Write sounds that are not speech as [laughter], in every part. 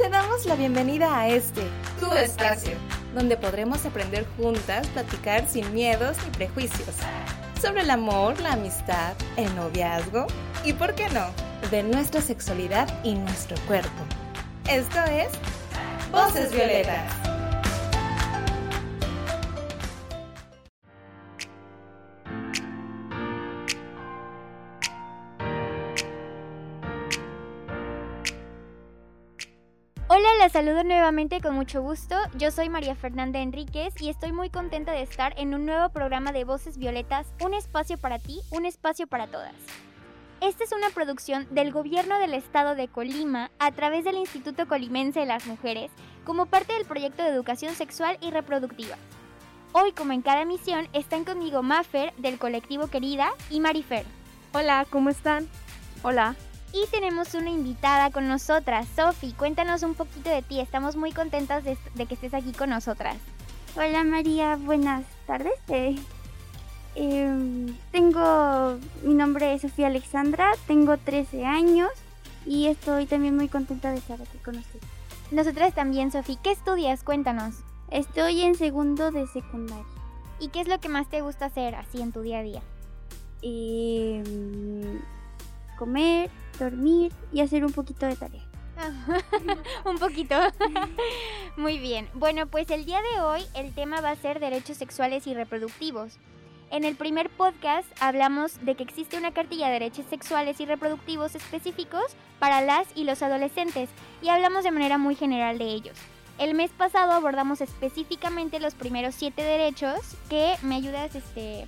te damos la bienvenida a este, tu espacio, donde podremos aprender juntas, platicar sin miedos ni prejuicios, sobre el amor, la amistad, el noviazgo y, ¿por qué no?, de nuestra sexualidad y nuestro cuerpo. Esto es Voces Violetas. Saludo nuevamente con mucho gusto. Yo soy María Fernanda Enríquez y estoy muy contenta de estar en un nuevo programa de Voces Violetas, un espacio para ti, un espacio para todas. Esta es una producción del Gobierno del Estado de Colima a través del Instituto Colimense de las Mujeres como parte del proyecto de educación sexual y reproductiva. Hoy, como en cada emisión, están conmigo Mafer del colectivo Querida y Marifer. Hola, ¿cómo están? Hola. Y tenemos una invitada con nosotras, Sofi. Cuéntanos un poquito de ti. Estamos muy contentas de, de que estés aquí con nosotras. Hola María, buenas tardes. Eh, eh, tengo, mi nombre es Sofía Alexandra, tengo 13 años y estoy también muy contenta de estar aquí con ustedes. Nosotras también, Sofi. ¿Qué estudias? Cuéntanos. Estoy en segundo de secundaria. ¿Y qué es lo que más te gusta hacer así en tu día a día? Eh, comer, dormir y hacer un poquito de tarea. [laughs] un poquito. [laughs] Muy bien. Bueno, pues el día de hoy el tema va a ser derechos sexuales y reproductivos. En el primer podcast hablamos de que existe una cartilla de derechos sexuales y reproductivos específicos para las y los adolescentes y hablamos de manera muy general de ellos. El mes pasado abordamos específicamente los primeros siete derechos que me ayudas, este,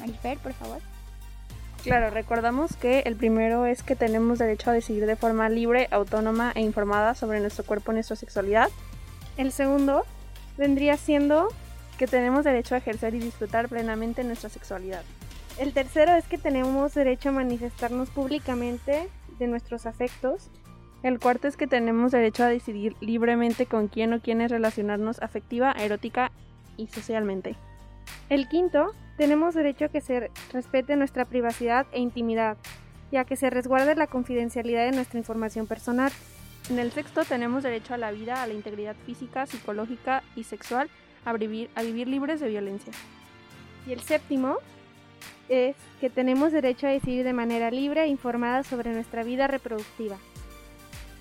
Marifer, por favor. Claro, recordamos que el primero es que tenemos derecho a decidir de forma libre, autónoma e informada sobre nuestro cuerpo y nuestra sexualidad. El segundo vendría siendo que tenemos derecho a ejercer y disfrutar plenamente nuestra sexualidad. El tercero es que tenemos derecho a manifestarnos públicamente de nuestros afectos. El cuarto es que tenemos derecho a decidir libremente con quién o quiénes relacionarnos afectiva, erótica y socialmente. El quinto, tenemos derecho a que se respete nuestra privacidad e intimidad y a que se resguarde la confidencialidad de nuestra información personal. En el sexto tenemos derecho a la vida, a la integridad física, psicológica y sexual, a vivir, a vivir libres de violencia. Y el séptimo es que tenemos derecho a decidir de manera libre e informada sobre nuestra vida reproductiva.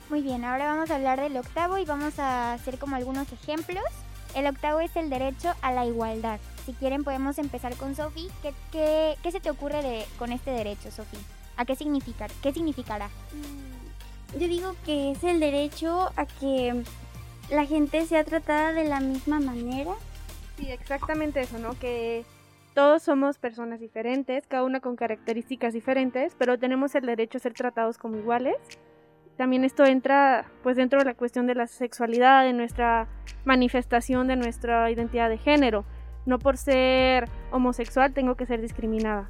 Muy bien, ahora vamos a hablar del octavo y vamos a hacer como algunos ejemplos. El octavo es el derecho a la igualdad. Si quieren podemos empezar con Sofi. ¿Qué, qué, qué se te ocurre de, con este derecho, Sofi? ¿A qué, significar, qué significará? Yo digo que es el derecho a que la gente sea tratada de la misma manera. Sí, exactamente eso, ¿no? Que todos somos personas diferentes, cada una con características diferentes, pero tenemos el derecho a ser tratados como iguales. También esto entra pues dentro de la cuestión de la sexualidad, de nuestra manifestación de nuestra identidad de género. No por ser homosexual tengo que ser discriminada.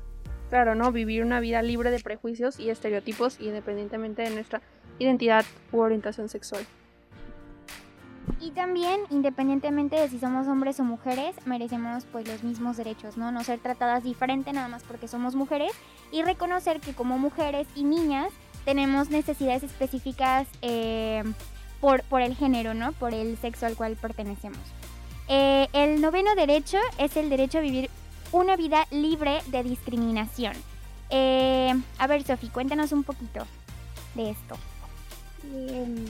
Claro, ¿no? Vivir una vida libre de prejuicios y estereotipos independientemente de nuestra identidad u orientación sexual. Y también, independientemente de si somos hombres o mujeres, merecemos pues los mismos derechos, ¿no? No ser tratadas diferente nada más porque somos mujeres y reconocer que como mujeres y niñas tenemos necesidades específicas eh, por, por el género, ¿no? Por el sexo al cual pertenecemos. Eh, el noveno derecho es el derecho a vivir una vida libre de discriminación. Eh, a ver, Sofi, cuéntanos un poquito de esto. Em,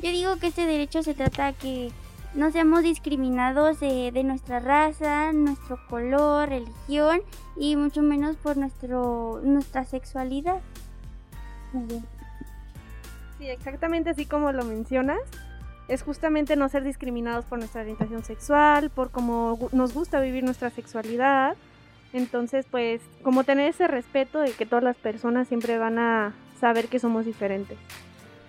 yo digo que este derecho se trata de que no seamos discriminados de, de, nuestra raza, nuestro color, religión y mucho menos por nuestro, nuestra sexualidad. Sí, exactamente así como lo mencionas. Es justamente no ser discriminados por nuestra orientación sexual, por cómo nos gusta vivir nuestra sexualidad. Entonces, pues, como tener ese respeto de que todas las personas siempre van a saber que somos diferentes.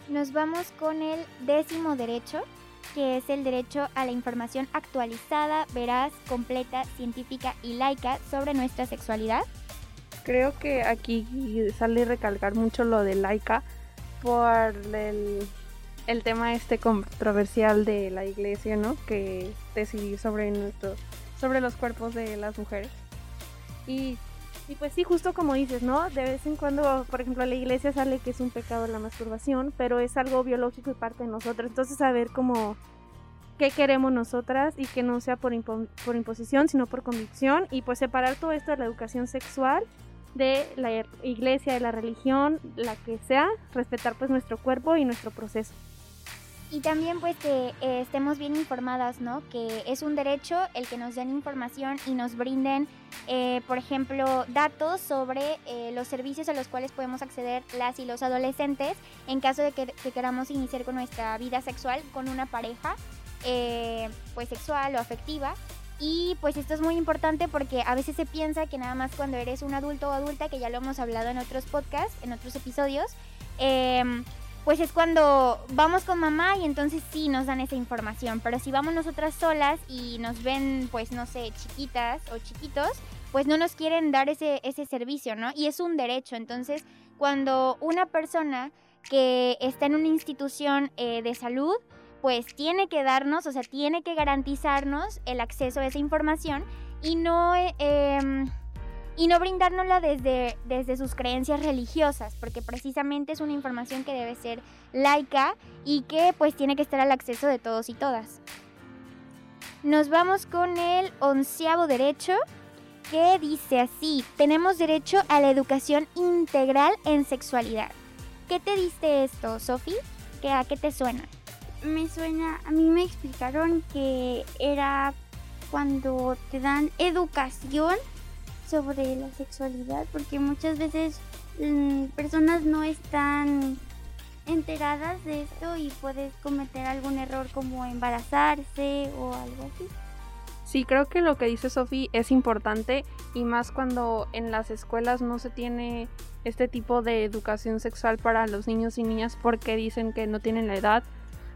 Nos vamos con el décimo derecho, que es el derecho a la información actualizada, veraz, completa, científica y laica sobre nuestra sexualidad. Creo que aquí sale recalcar mucho lo de laica por el, el tema este controversial de la iglesia, ¿no? Que decidir sobre nuestro, sobre los cuerpos de las mujeres. Y Y pues sí, justo como dices, ¿no? De vez en cuando, por ejemplo, la iglesia sale que es un pecado la masturbación, pero es algo biológico y parte de nosotros. Entonces, saber cómo qué queremos nosotras y que no sea por, por imposición, sino por convicción. Y pues separar todo esto de la educación sexual de la iglesia, de la religión, la que sea, respetar pues nuestro cuerpo y nuestro proceso. Y también pues que eh, estemos bien informadas, ¿no? Que es un derecho el que nos den información y nos brinden, eh, por ejemplo, datos sobre eh, los servicios a los cuales podemos acceder las y los adolescentes en caso de que, que queramos iniciar con nuestra vida sexual con una pareja, pues sexual o afectiva. Y pues esto es muy importante porque a veces se piensa que nada más cuando eres un adulto o adulta, que ya lo hemos hablado en otros podcasts, en otros episodios, eh, pues es cuando vamos con mamá y entonces sí nos dan esa información. Pero si vamos nosotras solas y nos ven, pues no sé, chiquitas o chiquitos, pues no nos quieren dar ese, ese servicio, ¿no? Y es un derecho. Entonces, cuando una persona que está en una institución eh, de salud, pues tiene que darnos, o sea, tiene que garantizarnos el acceso a esa información y no... Eh, em, y no brindárnosla desde, desde sus creencias religiosas, porque precisamente es una información que debe ser laica y que pues tiene que estar al acceso de todos y todas. Nos vamos con el onceavo derecho, que dice así, tenemos derecho a la educación integral en sexualidad. ¿Qué te diste esto, Sofi? ¿A qué te suena? Me suena, a mí me explicaron que era cuando te dan educación sobre la sexualidad porque muchas veces mm, personas no están enteradas de esto y puedes cometer algún error como embarazarse o algo así. Sí, creo que lo que dice Sofi es importante y más cuando en las escuelas no se tiene este tipo de educación sexual para los niños y niñas porque dicen que no tienen la edad.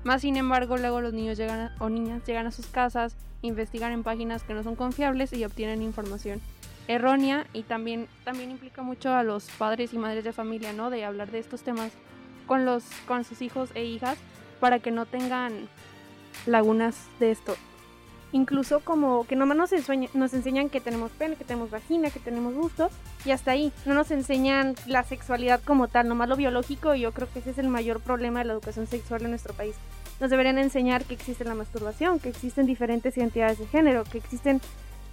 Más sin embargo, luego los niños llegan o niñas llegan a sus casas, investigan en páginas que no son confiables y obtienen información errónea y también, también implica mucho a los padres y madres de familia, ¿no? De hablar de estos temas con, los, con sus hijos e hijas para que no tengan lagunas de esto. Incluso como que nomás nos, nos enseñan que tenemos pene, que tenemos vagina, que tenemos gusto y hasta ahí. No nos enseñan la sexualidad como tal, nomás lo biológico y yo creo que ese es el mayor problema de la educación sexual en nuestro país. Nos deberían enseñar que existe la masturbación, que existen diferentes identidades de género, que existen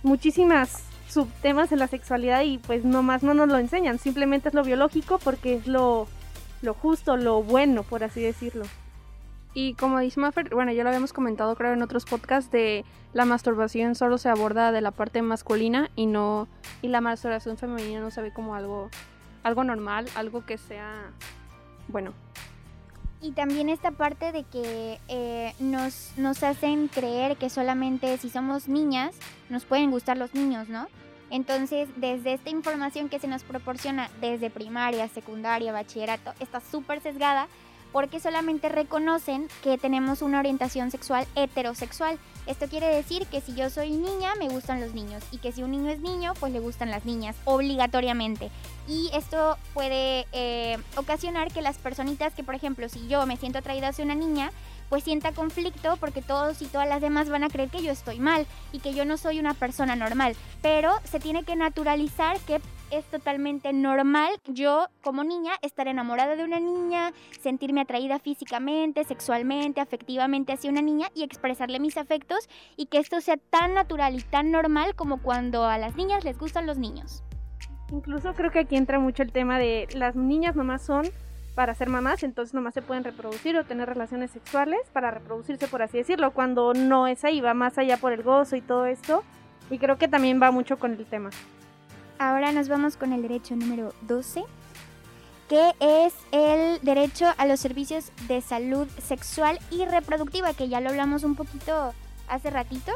muchísimas subtemas en la sexualidad y pues nomás no nos lo enseñan, simplemente es lo biológico porque es lo, lo justo, lo bueno, por así decirlo. Y como dice Maffer, bueno, ya lo habíamos comentado creo en otros podcasts de la masturbación solo se aborda de la parte masculina y no y la masturbación femenina no se ve como algo algo normal, algo que sea bueno. Y también esta parte de que eh, nos, nos hacen creer que solamente si somos niñas nos pueden gustar los niños, ¿no? Entonces, desde esta información que se nos proporciona desde primaria, secundaria, bachillerato, está súper sesgada porque solamente reconocen que tenemos una orientación sexual heterosexual. Esto quiere decir que si yo soy niña, me gustan los niños y que si un niño es niño, pues le gustan las niñas, obligatoriamente. Y esto puede eh, ocasionar que las personitas que, por ejemplo, si yo me siento atraída hacia una niña, pues sienta conflicto porque todos y todas las demás van a creer que yo estoy mal y que yo no soy una persona normal. Pero se tiene que naturalizar que es totalmente normal yo como niña estar enamorada de una niña, sentirme atraída físicamente, sexualmente, afectivamente hacia una niña y expresarle mis afectos y que esto sea tan natural y tan normal como cuando a las niñas les gustan los niños. Incluso creo que aquí entra mucho el tema de las niñas nomás son para ser mamás, entonces nomás se pueden reproducir o tener relaciones sexuales para reproducirse, por así decirlo, cuando no es ahí, va más allá por el gozo y todo esto. Y creo que también va mucho con el tema. Ahora nos vamos con el derecho número 12, que es el derecho a los servicios de salud sexual y reproductiva, que ya lo hablamos un poquito hace ratito.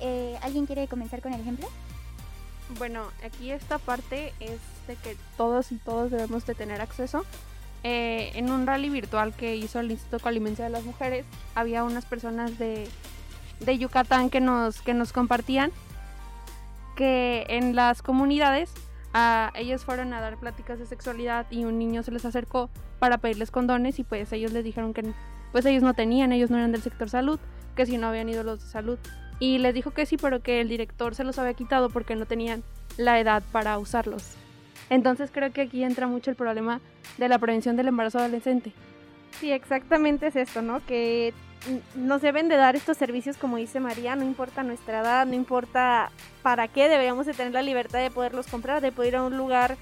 Eh, ¿Alguien quiere comenzar con el ejemplo? Bueno, aquí esta parte es de que todos y todos debemos de tener acceso eh, en un rally virtual que hizo el Instituto Colimense de las Mujeres, había unas personas de, de Yucatán que nos, que nos compartían que en las comunidades a, ellos fueron a dar pláticas de sexualidad y un niño se les acercó para pedirles condones y pues ellos les dijeron que pues ellos no tenían, ellos no eran del sector salud, que si no habían ido los de salud. Y les dijo que sí, pero que el director se los había quitado porque no tenían la edad para usarlos. Entonces creo que aquí entra mucho el problema de la prevención del embarazo adolescente. Sí, exactamente es esto, ¿no? Que nos deben de dar estos servicios, como dice María, no importa nuestra edad, no importa para qué, deberíamos de tener la libertad de poderlos comprar, de poder ir a un lugar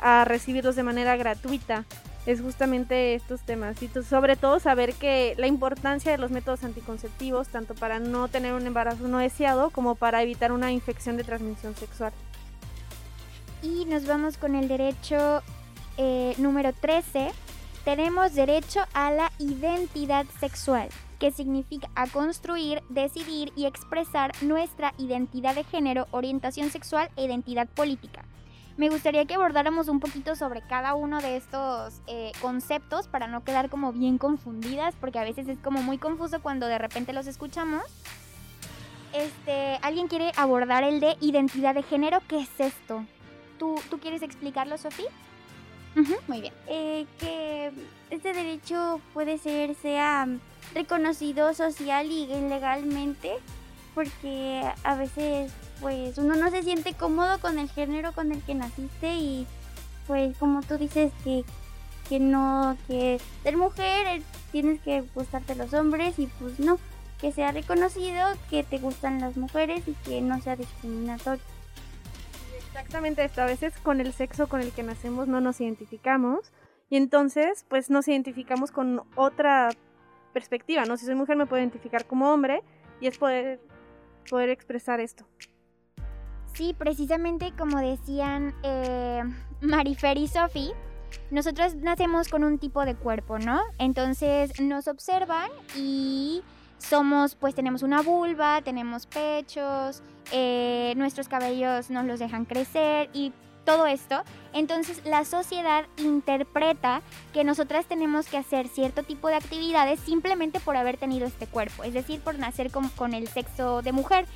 a recibirlos de manera gratuita. Es justamente estos temas. Sobre todo saber que la importancia de los métodos anticonceptivos, tanto para no tener un embarazo no deseado como para evitar una infección de transmisión sexual. Y nos vamos con el derecho eh, número 13. Tenemos derecho a la identidad sexual que significa a construir, decidir y expresar nuestra identidad de género, orientación sexual e identidad política. Me gustaría que abordáramos un poquito sobre cada uno de estos eh, conceptos para no quedar como bien confundidas, porque a veces es como muy confuso cuando de repente los escuchamos. Este, ¿Alguien quiere abordar el de identidad de género? ¿Qué es esto? ¿Tú, tú quieres explicarlo, Sofía? muy bien. Eh, que este derecho puede ser, sea reconocido social y legalmente porque a veces pues uno no se siente cómodo con el género con el que naciste y pues como tú dices que, que no, que ser mujer eh, tienes que gustarte los hombres y pues no, que sea reconocido que te gustan las mujeres y que no sea discriminatorio. Exactamente esto, a veces con el sexo con el que nacemos no nos identificamos y entonces pues nos identificamos con otra perspectiva, ¿no? Si soy mujer me puedo identificar como hombre y es poder, poder expresar esto. Sí, precisamente como decían eh, Marifer y Sophie, nosotros nacemos con un tipo de cuerpo, ¿no? Entonces nos observan y somos, pues tenemos una vulva, tenemos pechos, eh, nuestros cabellos nos los dejan crecer y todo esto, entonces la sociedad interpreta que nosotras tenemos que hacer cierto tipo de actividades simplemente por haber tenido este cuerpo, es decir, por nacer con, con el sexo de mujer.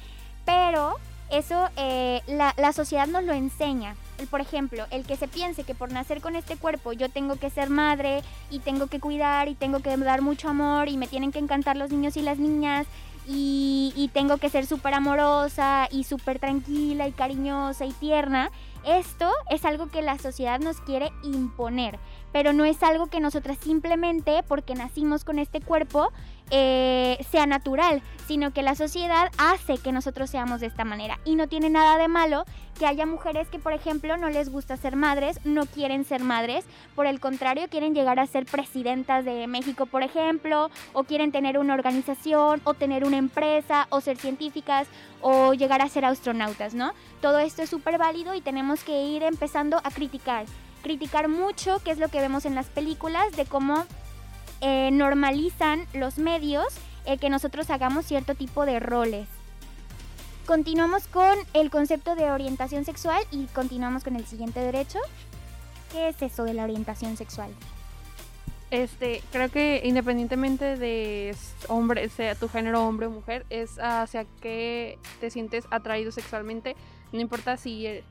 Pero eso eh, la, la sociedad nos lo enseña. Por ejemplo, el que se piense que por nacer con este cuerpo yo tengo que ser madre y tengo que cuidar y tengo que dar mucho amor y me tienen que encantar los niños y las niñas y, y tengo que ser súper amorosa y súper tranquila y cariñosa y tierna, esto es algo que la sociedad nos quiere imponer, pero no es algo que nosotras simplemente porque nacimos con este cuerpo eh, sea natural, sino que la sociedad hace que nosotros seamos de esta manera. Y no tiene nada de malo que haya mujeres que, por ejemplo, no les gusta ser madres, no quieren ser madres, por el contrario, quieren llegar a ser presidentas de México, por ejemplo, o quieren tener una organización, o tener una empresa, o ser científicas, o llegar a ser astronautas, ¿no? Todo esto es súper válido y tenemos que ir empezando a criticar. Criticar mucho, que es lo que vemos en las películas, de cómo eh, normalizan los medios el que nosotros hagamos cierto tipo de roles. Continuamos con el concepto de orientación sexual y continuamos con el siguiente derecho. ¿Qué es eso de la orientación sexual? Este, creo que independientemente de hombre, sea tu género hombre o mujer, es hacia qué te sientes atraído sexualmente, no importa si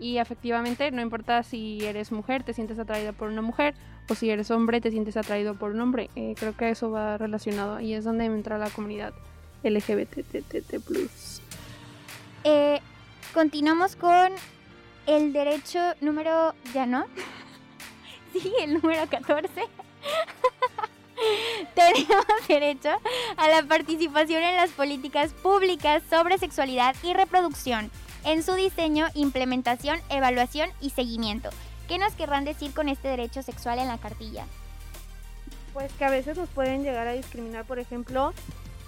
y efectivamente no importa si eres mujer, te sientes atraída por una mujer o si eres hombre, te sientes atraído por un hombre. Eh, creo que eso va relacionado y es donde entra la comunidad LGBTTT+. Eh, continuamos con el derecho número... ¿Ya no? [laughs] sí, el número 14. [laughs] Tenemos derecho a la participación en las políticas públicas sobre sexualidad y reproducción, en su diseño, implementación, evaluación y seguimiento ¿Qué nos querrán decir con este derecho sexual en la cartilla? Pues que a veces nos pueden llegar a discriminar, por ejemplo,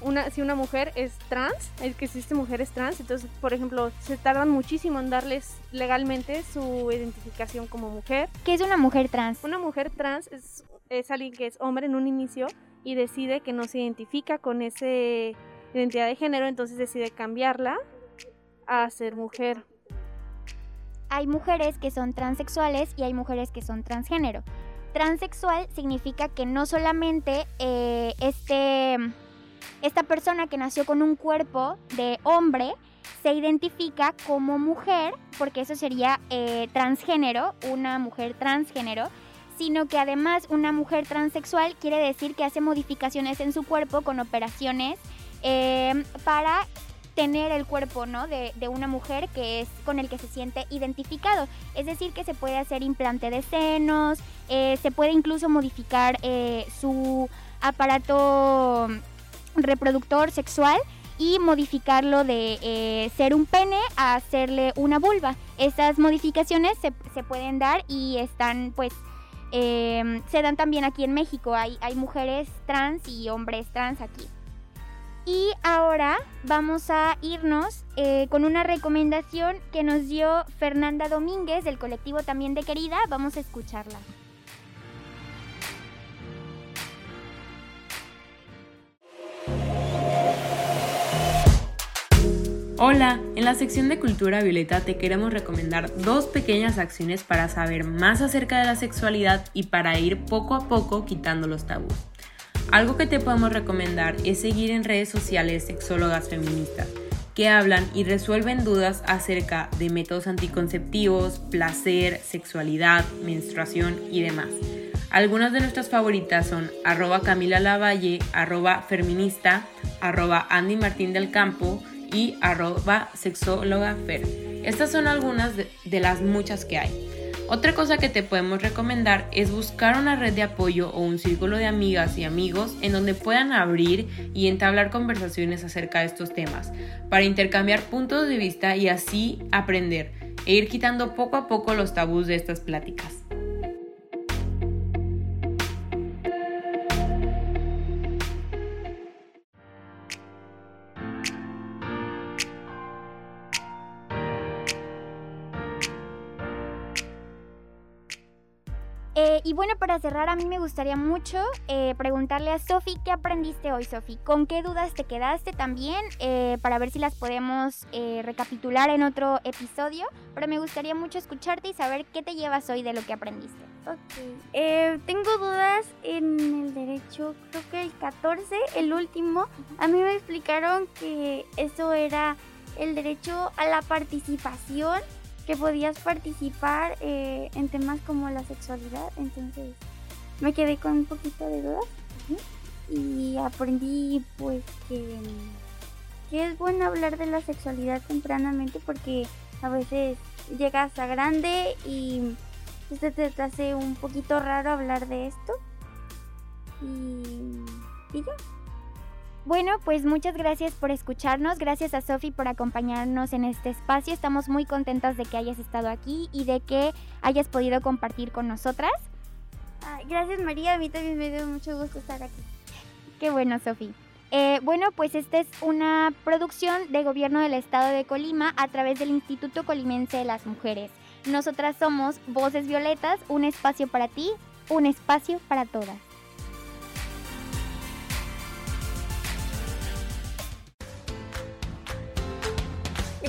una, si una mujer es trans, es que existe mujeres trans, entonces, por ejemplo, se tardan muchísimo en darles legalmente su identificación como mujer. ¿Qué es una mujer trans? Una mujer trans es, es alguien que es hombre en un inicio y decide que no se identifica con esa identidad de género, entonces decide cambiarla a ser mujer hay mujeres que son transexuales y hay mujeres que son transgénero. Transexual significa que no solamente eh, este, esta persona que nació con un cuerpo de hombre se identifica como mujer, porque eso sería eh, transgénero, una mujer transgénero, sino que además una mujer transexual quiere decir que hace modificaciones en su cuerpo con operaciones eh, para tener el cuerpo, ¿no? De, una mujer que es con el que se siente identificado. Es decir, que se puede hacer implante de senos, eh, se puede incluso modificar eh, su aparato reproductor sexual y modificarlo de eh, ser un pene a hacerle una vulva. Estas modificaciones se, se pueden dar y están pues em, se dan también aquí en México. Hay, hay mujeres trans y hombres trans aquí. Y ahora vamos a irnos eh, con una recomendación que nos dio Fernanda Domínguez del colectivo también de Querida. Vamos a escucharla. Hola, en la sección de Cultura Violeta te queremos recomendar dos pequeñas acciones para saber más acerca de la sexualidad y para ir poco a poco quitando los tabús. Algo que te podemos recomendar es seguir en redes sociales sexólogas feministas que hablan y resuelven dudas acerca de métodos anticonceptivos, placer, sexualidad, menstruación y demás. Algunas de nuestras favoritas son arroba Camila Lavalle, arroba feminista, arroba Andy Martín del Campo, y arroba sexólogafer. Estas son algunas de, las muchas que hay. Otra cosa que te podemos recomendar es buscar una red de apoyo o un círculo de amigas y amigos en donde puedan abrir y entablar conversaciones acerca de estos temas, para intercambiar puntos de vista y así aprender e ir quitando poco a poco los tabús de estas pláticas. Y bueno, para cerrar, a mí me gustaría mucho eh, preguntarle a Sofi, ¿qué aprendiste hoy, Sofi? ¿Con qué dudas te quedaste también? Eh, para ver si las podemos recapitular en otro episodio. Pero me gustaría mucho escucharte y saber qué te llevas hoy de lo que aprendiste. Ok, tengo dudas en el derecho, creo que el 14, el último. A mí me explicaron que eso era el derecho a la participación que podías participar eh, en temas como la sexualidad, entonces me quedé con un poquito de dudas y aprendí pues que, que es bueno hablar de la sexualidad tempranamente porque a veces llegas a grande y se te hace un poquito raro hablar de esto y, y ya. Bueno, pues muchas gracias por escucharnos, gracias a Sofi por acompañarnos en este espacio. Estamos muy contentas de que hayas estado aquí y de que hayas podido compartir con nosotras. gracias María, a mí también me dio mucho gusto estar aquí. Qué bueno, Sofi. Eh, bueno, pues esta es una producción de gobierno del estado de Colima a través del Instituto Colimense de las Mujeres. Nosotras somos Voces Violetas, un espacio para ti, un espacio para todas.